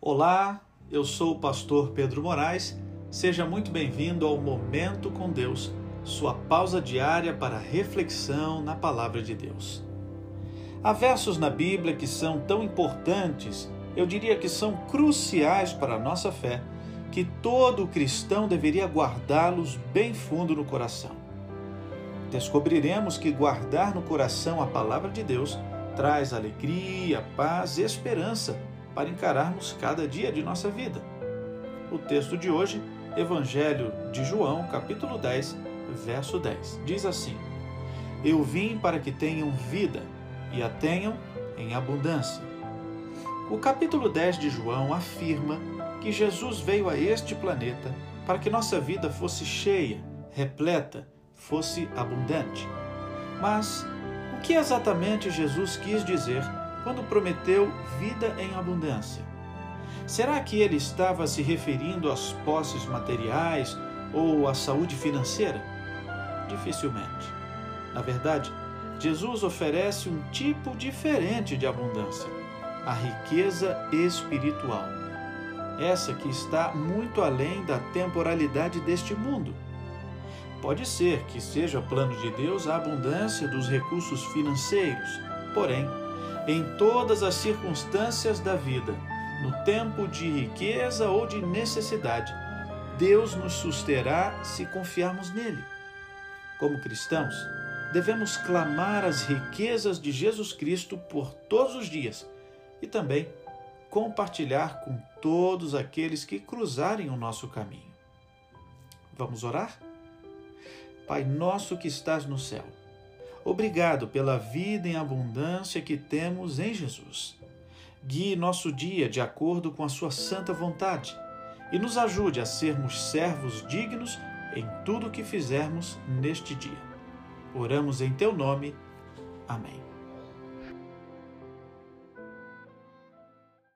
Olá, eu sou o pastor Pedro Moraes. Seja muito bem-vindo ao Momento com Deus, sua pausa diária para reflexão na palavra de Deus. Há versos na Bíblia que são tão importantes, eu diria que são cruciais para a nossa fé, que todo cristão deveria guardá-los bem fundo no coração. Descobriremos que guardar no coração a palavra de Deus traz alegria, paz e esperança para encararmos cada dia de nossa vida. O texto de hoje, Evangelho de João, capítulo 10, verso 10, diz assim: Eu vim para que tenham vida e a tenham em abundância. O capítulo 10 de João afirma que Jesus veio a este planeta para que nossa vida fosse cheia, repleta, fosse abundante. Mas o que exatamente Jesus quis dizer quando prometeu vida em abundância? Será que ele estava se referindo às posses materiais ou à saúde financeira? Dificilmente. Na verdade, Jesus oferece um tipo diferente de abundância: a riqueza espiritual. Essa que está muito além da temporalidade deste mundo. Pode ser que seja plano de Deus a abundância dos recursos financeiros, porém, em todas as circunstâncias da vida, no tempo de riqueza ou de necessidade, Deus nos susterá se confiarmos nele. Como cristãos, devemos clamar as riquezas de Jesus Cristo por todos os dias e também compartilhar com todos aqueles que cruzarem o nosso caminho. Vamos orar? Pai nosso que estás no céu, Obrigado pela vida em abundância que temos em Jesus. Guie nosso dia de acordo com a Sua santa vontade e nos ajude a sermos servos dignos em tudo o que fizermos neste dia. Oramos em Teu nome. Amém.